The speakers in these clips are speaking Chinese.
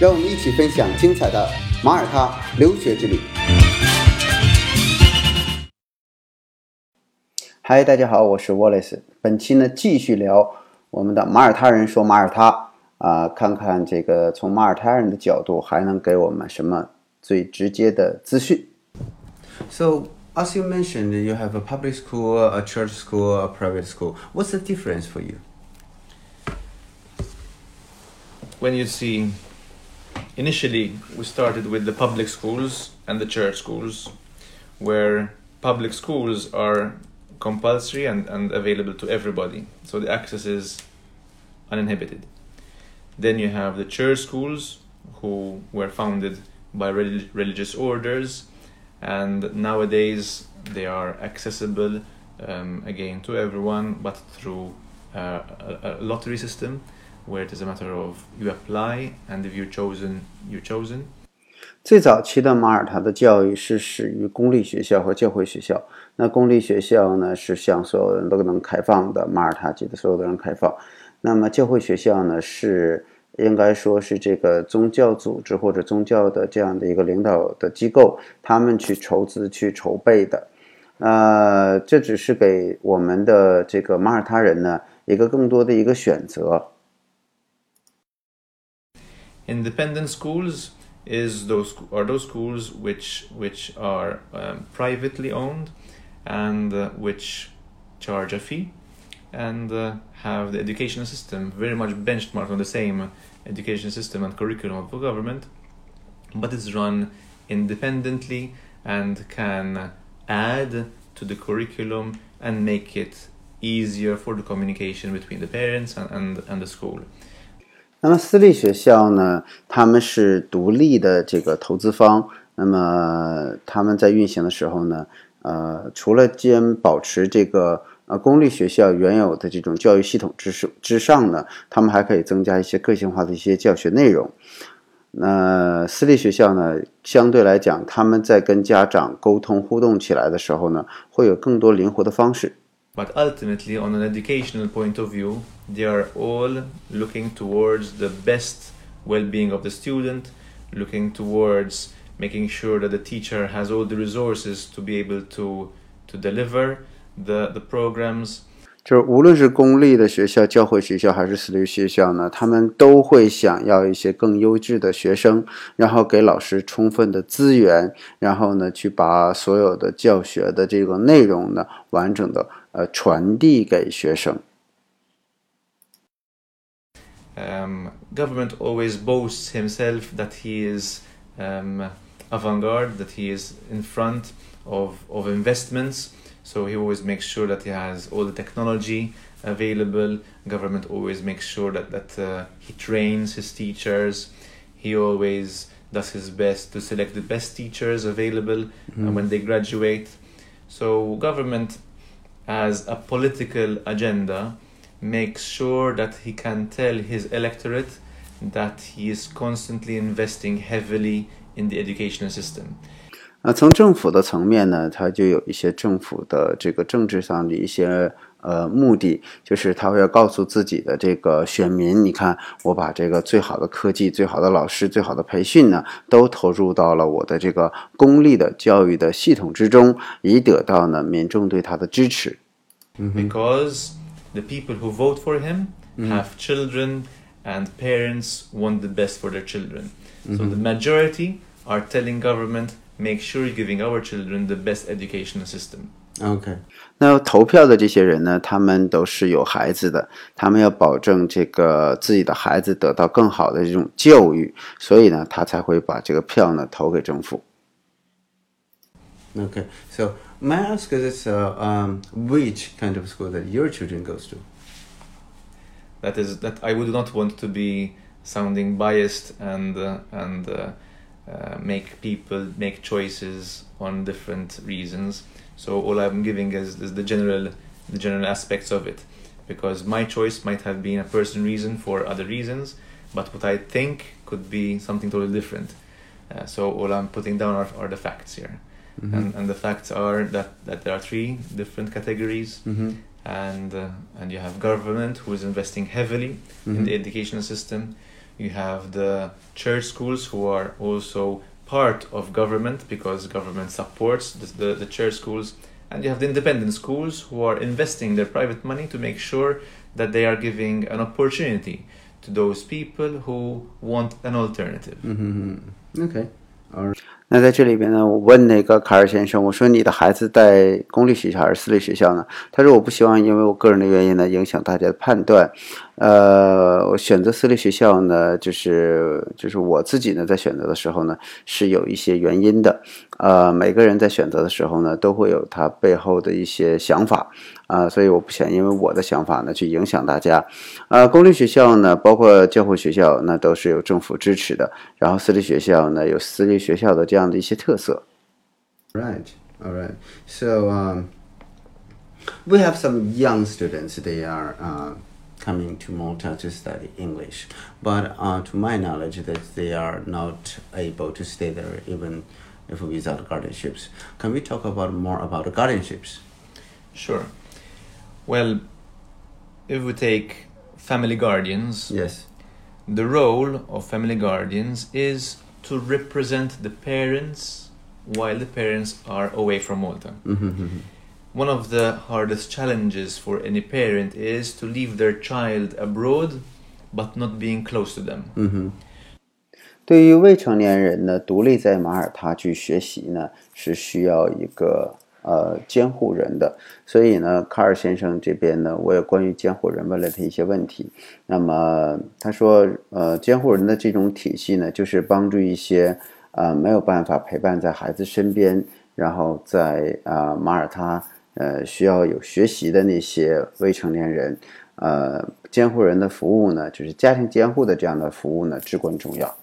让我们一起分享精彩的马耳他留学之旅。嗨，大家好，我是 Wallace。本期呢，继续聊我们的马耳他人说马耳他啊、看看这个从马耳他人的角度还能给我们什么最直接的资讯。 So, as you mentioned, you have a public school, a church school, a private school. What's the difference for you? when you see initially we started with the public schools and the church schools where public schools are compulsory and, and available to everybody. So the access is uninhibited. Then you have the church schools who were founded by relig- religious orders and nowadays they are accessible um, again to everyone but through uh, a, a lottery system where it is a matter of you apply and if you chosen you chosen 最早期的马耳他的教育是始于公立学校和教会学校。那公立学校呢，是向所有人都能开放的，马耳他籍的所有的人开放。那么教会学校呢，是应该说是这个宗教组织或者宗教的这样的一个领导的机构，他们去筹资去筹备的。呃，这只是给我们的这个马耳他人呢一个更多的一个选择。Independent schools is those are those schools which which are um, privately owned and uh, which charge a fee and uh, have the educational system very much benchmarked on the same education system and curriculum of the government but it's run independently and can add to the curriculum and make it easier for the communication between the parents and, and, and the school 那么私立学校呢，他们是独立的这个投资方。那么他们在运行的时候呢，呃，除了兼保持这个呃公立学校原有的这种教育系统之上之上呢，他们还可以增加一些个性化的一些教学内容。那私立学校呢，相对来讲，他们在跟家长沟通互动起来的时候呢，会有更多灵活的方式。But ultimately, on an educational point of view, they are all looking towards the best well being of the student, looking towards making sure that the teacher has all the resources to be able to, to deliver the, the programs. 就是无论是公立的学校、教会学校还是私立学校呢，他们都会想要一些更优质的学生，然后给老师充分的资源，然后呢，去把所有的教学的这个内容呢，完整的呃传递给学生。Um, government always boasts himself that he is um, avant-garde, that he is in front of, of investments. So he always makes sure that he has all the technology available. Government always makes sure that that uh, he trains his teachers. He always does his best to select the best teachers available uh, when they graduate. So government, as a political agenda, makes sure that he can tell his electorate that he is constantly investing heavily in the educational system. 那从政府的层面呢，它就有一些政府的这个政治上的一些呃目的，就是他会要告诉自己的这个选民，你看我把这个最好的科技、最好的老师、最好的培训呢，都投入到了我的这个公立的教育的系统之中，以得到呢民众对他的支持。because the people who vote for him have children and parents want the best for their children. So the majority are telling government make sure you're giving our children the best educational system. Okay. 那投票的这些人呢，他们都是有孩子的，他们要保证这个自己的孩子得到更好的这种教育，所以呢，他才会把这个票呢投给政府。 Okay. So may I ask this, uh, um, which kind of school that your children goes to? That is that I would not want to be sounding biased and uh, and uh, uh, make people make choices on different reasons. So all I'm giving is, is the general the general aspects of it, because my choice might have been a personal reason for other reasons, but what I think could be something totally different. Uh, so all I'm putting down are, are the facts here, Mhm. and, and the facts are that, that there are three different categories, Mhm. and uh, and you have government who is investing heavily in Mhm. the educational system You have the church schools who are also part of government because government supports the, the, the church schools. And you have the independent schools who are investing their private money to make sure that they are giving an opportunity to those people who want an alternative. 嗯哼哼，OK，那在这里边呢，我问那个卡尔先生，我说你的孩子在公立学校还是私立学校呢？他说我不希望因为我个人的原因呢影响大家的判断。 呃，我选择私立学校呢，就是就是我自己呢在选择的时候呢是有一些原因的。呃，每个人在选择的时候呢都会有他背后的一些想法啊、所以我不想因为我的想法呢去影响大家。呃，公立学校呢，包括教会学校，那都是有政府支持的。然后私立学校呢，有私立学校的这样的一些特色。Right, all right. So um, we have some young students. They are uh, coming to Malta to study English, but uh, to my knowledge, that they are not able to stay there even if without guardianships. Can we talk about more about guardianships? Sure. Well, if we take family guardians, Yes. the role of family guardians is to represent the parents while the parents are away from Malta. Mm-hmm. One of the hardest challenges for any parent is to leave their child abroad but not being close to them. 嗯哼，对于未成年人呢，独立在马耳他去学习呢，是需要一个呃监护人的。所以呢，卡尔先生这边呢，我也关于监护人问了他一些问题。那么他说，呃，监护人的这种体系呢，就是帮助一些呃没有办法陪伴在孩子身边，然后在啊、呃马耳他呃需要有学习的那些未成年人。呃，监护人的服务呢，就是家庭监护的这样的服务呢，至关重要。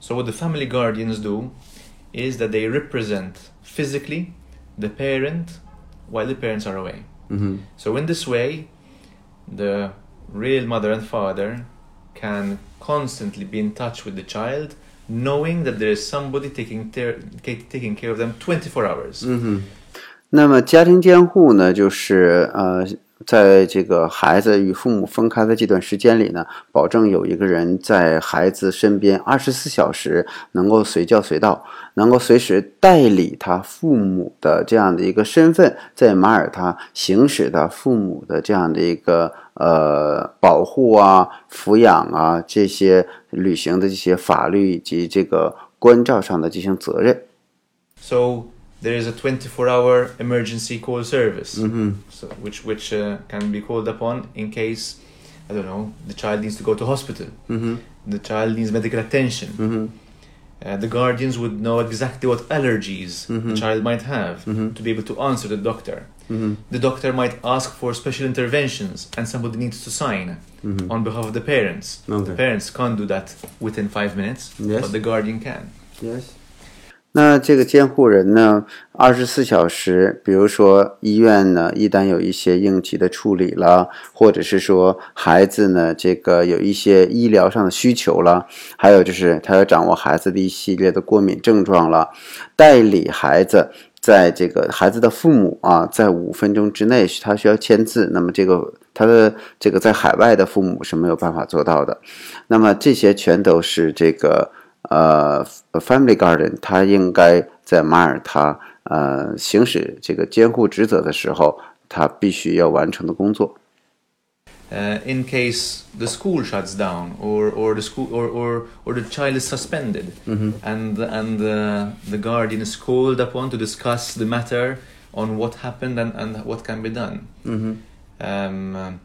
So, what the family guardians do is that they represent physically the parent while the parents are away. Mm-hmm. So, in this way, the real mother and father can constantly be in touch with the child, knowing that there is somebody taking, ter- ca- taking care of them 24 hours. 嗯哼， 那么家庭监护呢，就是呃，在这个孩子与父母分开的这段时间里呢，保证有一个人在孩子身边二十四小时，能够随叫随到，能够随时代理他父母的这样的一个身份，在马耳他行使他父母的这样的一个呃保护啊、抚养啊这些履行的这些法律以及这个关照上的这些责任。So, there is a 24 hour emergency call service, Mm-hmm. so, which, which uh, can be called upon in case, I don't know, the child needs to go to hospital, Mm-hmm. the child needs medical attention. Mm-hmm. Uh, the guardians would know exactly what allergies the child might have Mhm. to be able to answer the doctor. Mm-hmm. The doctor might ask for special interventions and somebody needs to sign Mm-hmm. on behalf of the parents. Okay. The parents can't do that within five minutes, Yes. but the guardian can. Yes. 那这个监护人呢，二十四小时，比如说医院呢，一旦有一些应急的处理了，或者是说孩子呢，这个有一些医疗上的需求了，还有就是他要掌握孩子的一系列的过敏症状了，代理孩子。在这个孩子的父母啊，在五分钟之内，他需要签字。那么这个他的这个在海外的父母是没有办法做到的。那么这些全都是这个呃，Family Garden，它应该在马耳他呃行使这个监护职责的时候，他必须要完成的工作。 Uh, in case the school shuts down or, or the school or, or, or the child is suspended and and uh, the guardian is called upon to discuss the matter on what happened and, and what can be done. Um,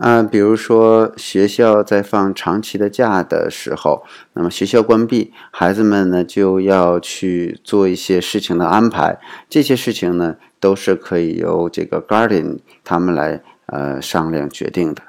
啊、比如说学校在放长期的假的时候，那么学校关闭，孩子们呢就要去做一些事情的安排。这些事情呢，都是可以由这个 guardian 他们来呃商量决定的。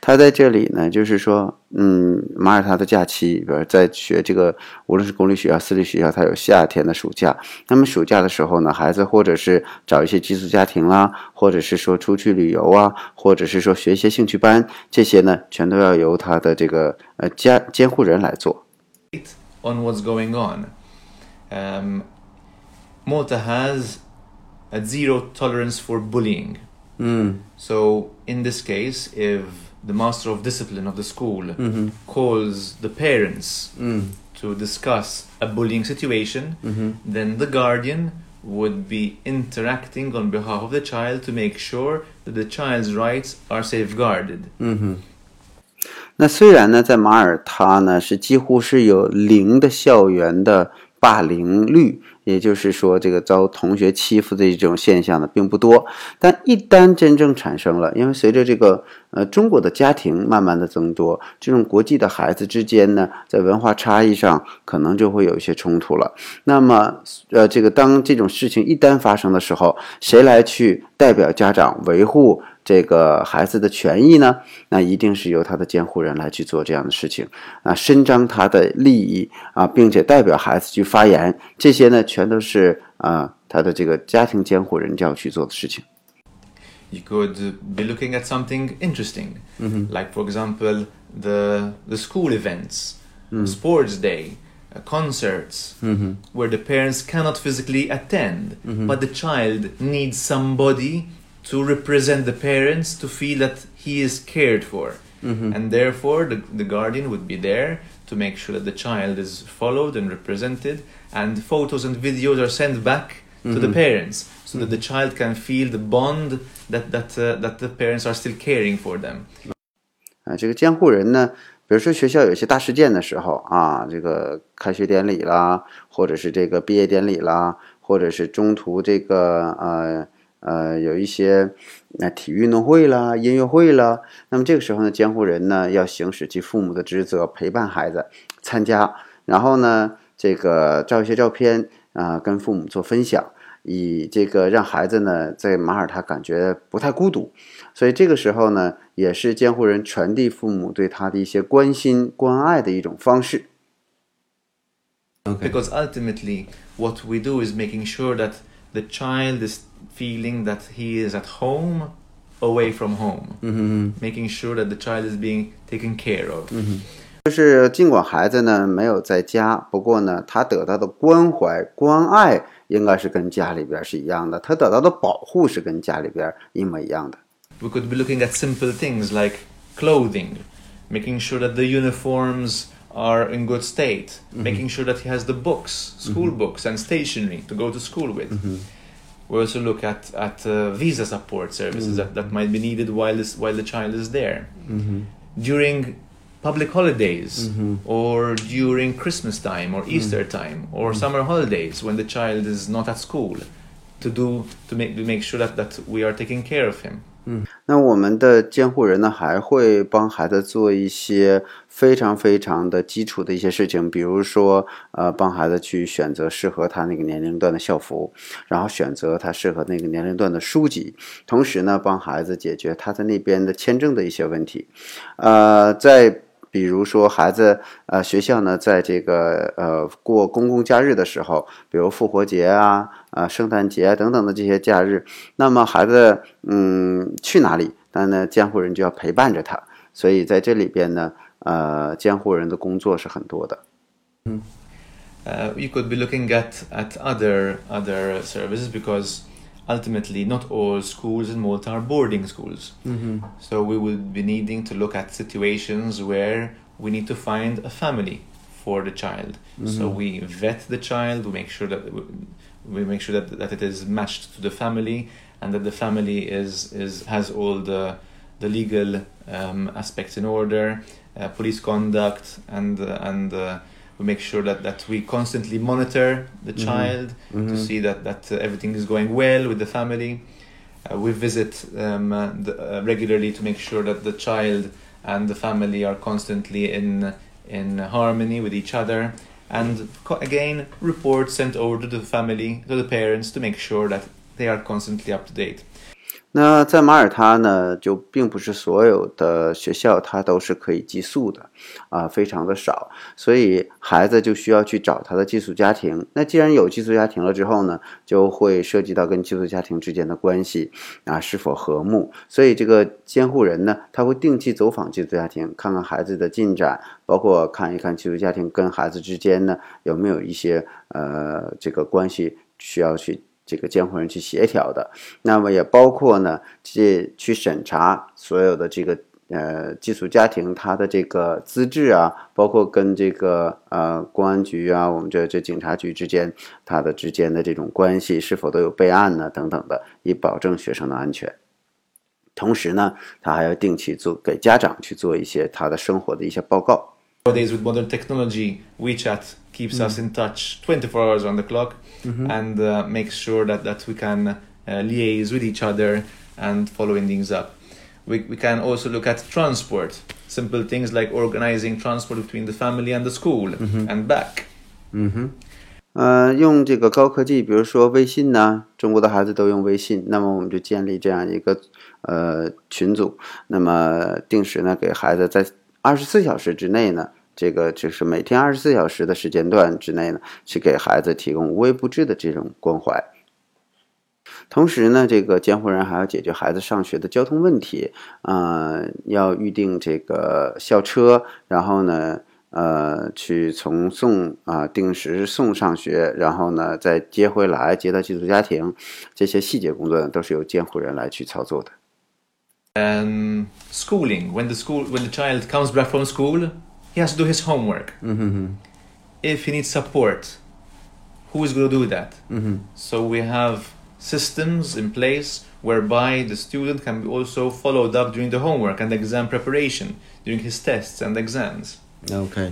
他在这里呢，就是说，嗯，马耳他的假期，比如在学这个，无论是公立学校、私立学校，它有夏天的暑假。那么暑假的时候呢，孩子或者是找一些寄宿家庭啦，或者是说出去旅游啊，或者是说学一些兴趣班，这些呢，全都要由他的这个呃家监护人来做。On what's going on, um, Malta has a zero tolerance for bullying. Mm. So in this case, if the master of discipline of the school mm-hmm. calls the parents mm. to discuss a bullying situation, mm-hmm. then the guardian would be interacting on behalf of the child to make sure that the child's rights are safeguarded. 嗯哼，那虽然呢，在马耳他呢是几乎是有零的校园的 霸凌率，也就是说，这个遭同学欺负的一种现象呢，并不多。但一旦真正产生了，因为随着这个呃中国的家庭慢慢的增多，这种国际的孩子之间呢，在文化差异上可能就会有一些冲突了。那么，呃，这个当这种事情一旦发生的时候，谁来去代表家长维护？这个孩子的权益呢，那一定是由他的监护人来去做这样的事情啊，伸张他的利益啊，并且代表孩子去发言，这些呢，全都是啊他的这个家庭监护人就要去做的事情。You could be looking at something interesting, mm-hmm. like for example the the school events, mm. sports day. Uh, concerts mm-hmm. where the parents cannot physically attend, mm-hmm. but the child needs somebody to represent the parents to feel that he is cared for. Mm-hmm. And therefore, the, the guardian would be there to make sure that the child is followed and represented, and photos and videos are sent back to the Mhm. parents so that the child can feel the bond that, that, uh, that the parents are still caring for them. 啊，这个监护人呢，比如说学校有一些大事件的时候啊，这个开学典礼啦，或者是这个毕业典礼啦，或者是中途这个呃 呃有一些那、体育运动会啦、音乐会啦，那么这个时候呢，监护人呢要行使其父母的职责，陪伴孩子参加，然后呢，这个照一些照片啊、跟父母做分享，以这个让孩子呢在马耳他感觉不太孤独，所以这个时候呢，也是监护人传递父母对他的一些关心关爱的一种方式。Because ultimately, what we do is making sure that the child is feeling that he is at home away from home, 嗯 making sure that the child is being taken care of. 就是尽管孩子呢没有在家，不过呢，他得到的关怀关爱应该是跟家里边是一样的，他得到的保护是跟家里边一模一样的。 We could be looking at simple things like clothing, making sure that the uniforms are in good state, making sure that he has the books, school books, and stationery to go to school with. We also look at at uh, visa support services mm. that, that might be needed while this while the child is there. Mm-hmm. During public holidays mm-hmm. or during Christmas time or mm. Easter time or mm. summer holidays when the child is not at school to do to make to make sure that, that we are taking care of him. 那我们的监护人呢，还会帮孩子做一些非常非常的基础的一些事情，比如说，呃，帮孩子去选择适合他那个年龄段的校服，然后选择他适合那个年龄段的书籍，同时呢，帮孩子解决他在那边的签证的一些问题，呃，在。比如说，孩子呃，学校呢，在这个呃过公共假日的时候，比如复活节啊、啊圣诞节啊等等的这些假日，那么孩子嗯去哪里，那呢监护人就要陪伴着他，所以在这里边呢，呃，监护人的工作是很多的。嗯，呃 you could be looking at, at other other services because ultimately not all schools in Malta are boarding schools. So we will be needing to look at situations where we need to find a family for the child. So we vet the child, we make sure that we make sure that, that it is matched to the family and that the family is, is has all the the legal um, aspects in order, uh, police conduct, and uh, and uh, we make sure that, that we constantly monitor the child to see that that uh, everything is going well with the family. Uh, we visit um, uh, the, uh, regularly to make sure that the child and the family are constantly in in harmony with each other. And co- again, reports sent over to the family, to the parents, to make sure that they are constantly up to date. 那在马耳他呢，就并不是所有的学校它都是可以寄宿的，啊，非常的少，所以孩子就需要去找他的寄宿家庭。那既然有寄宿家庭了之后呢，就会涉及到跟寄宿家庭之间的关系啊是否和睦。所以这个监护人呢，他会定期走访寄宿家庭，看看孩子的进展，包括看一看寄宿家庭跟孩子之间呢有没有一些呃这个关系需要去。这个监护人去协调的，那么也包括呢，去去审查所有的这个呃寄宿家庭他的这个资质啊，包括跟这个呃公安局啊，我们这这警察局之间他的之间的这种关系是否都有备案呢？等等的，以保证学生的安全。同时呢，他还要定期做给家长去做一些他的生活的一些报告。Nowadays, with modern technology, WeChat keeps us in touch 24 hours on the clock and uh, makes sure that, that we can uh, liaise with each other and following things up. We, we can also look at transport, simple things like organizing transport between the family and the school and back. 嗯哼，呃，用这个高科技，比如说微信呢，中国的孩子都用微信，那么我们就建立这样一个呃群组，那么定时呢给孩子在二十四小时之内呢， 这个就是每天二十四小时的时间段之内呢，去给孩子提供无微不至的这种关怀。同时呢，这个监护人还要解决孩子上学的交通问题，啊，要预定这个校车，然后呢，呃，去从送啊，定时送上学，然后呢，再接回来，接到寄宿家庭，这些细节工作呢，都是由监护人来去操作的。um, schooling when the school when the child comes back from school he has to do his homework mm-hmm. if he needs support who is going to do that mm-hmm. so we have systems in place whereby the student can be also followed up during the homework and exam preparation during his tests and exams okay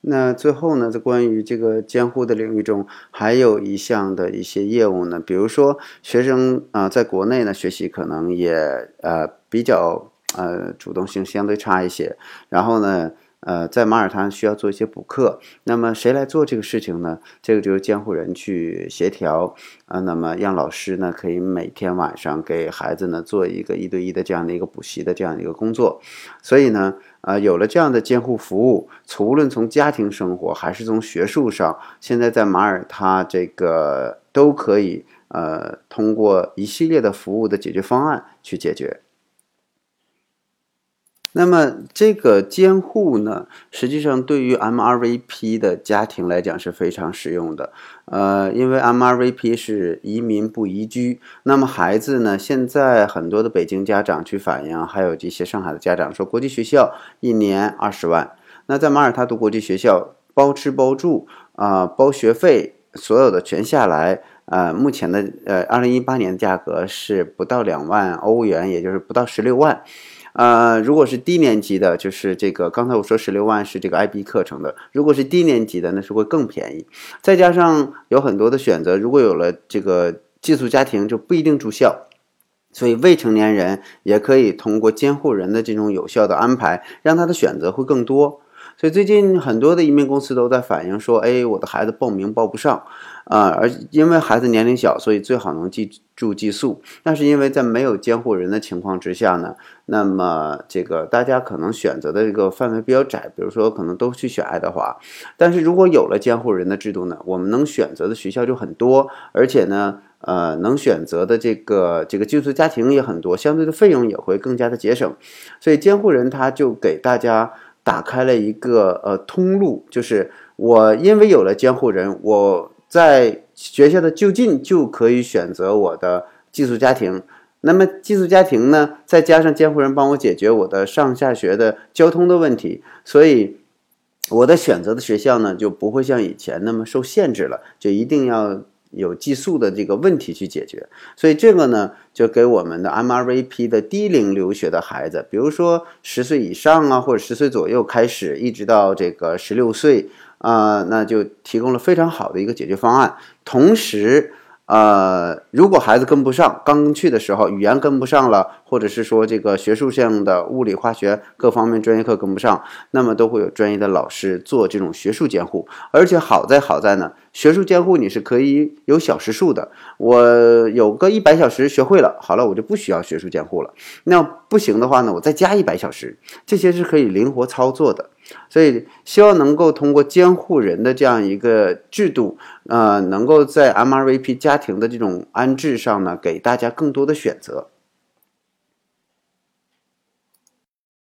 那最后呢，在关于这个监护的领域中，还有一项的一些业务呢，比如说学生啊，在国内呢学习可能也呃比较 呃主动性相对差一些，然后呢。呃，在马耳他需要做一些补课，那么谁来做这个事情呢？这个就是监护人去协调啊。那么让老师呢，可以每天晚上给孩子呢做一个一对一的这样的一个补习的这样一个工作。所以呢，啊，有了这样的监护服务，无论从家庭生活还是从学术上，现在在马耳他这个都可以呃通过一系列的服务的解决方案去解决。那么这个监护呢，实际上对于 MRVP 的家庭来讲是非常实用的。呃，因为 MRVP 是移民不移居，那么孩子呢，现在很多的北京家长去反映，还有这些上海的家长说，国际学校一年二十万，那在马耳他读国际学校，包吃包住啊，包学费，所有的全下来，呃，目前的呃，二零一八年的价格是不到两万欧元，也就是不到十六万。呃，如果是低年级的，就是这个刚才我说十六万是这个 IB 课程的，如果是低年级的，那是会更便宜。再加上有很多的选择，如果有了这个寄宿家庭，就不一定住校，所以未成年人也可以通过监护人的这种有效的安排，让他的选择会更多。所以最近很多的移民公司都在反映说，哎，我的孩子报名报不上。啊，而因为孩子年龄小，所以最好能寄住寄宿。那是因为在没有监护人的情况之下呢，那么这个大家可能选择的这个范围比较窄，比如说可能都去选爱德华。但是如果有了监护人的制度呢，我们能选择的学校就很多，而且呢，呃，能选择的这个这个寄宿家庭也很多，相对的费用也会更加的节省。所以监护人他就给大家打开了一个呃通路，就是我因为有了监护人，我。在学校的就近就可以选择我的寄宿家庭，那么寄宿家庭呢，再加上监护人帮我解决我的上下学的交通的问题，所以我的选择的学校呢就不会像以前那么受限制了，就一定要有寄宿的这个问题去解决。所以这个呢，就给我们的 MRVP 的低龄留学的孩子，比如说十岁以上啊，或者十岁左右开始，一直到这个十六岁。啊，那就提供了非常好的一个解决方案。同时，呃，如果孩子跟不上，刚去的时候语言跟不上了，或者是说这个学术性的物理、化学各方面专业课跟不上，那么都会有专业的老师做这种学术监护。而且好在好在呢，学术监护你是可以有小时数的。我有个一百小时学会了，好了，我就不需要学术监护了。那不行的话呢，我再加一百小时，这些是可以灵活操作的。所以，希望能够通过监护人的这样一个制度，呃，能够在 MRVP 家庭的这种安置上呢，给大家更多的选择。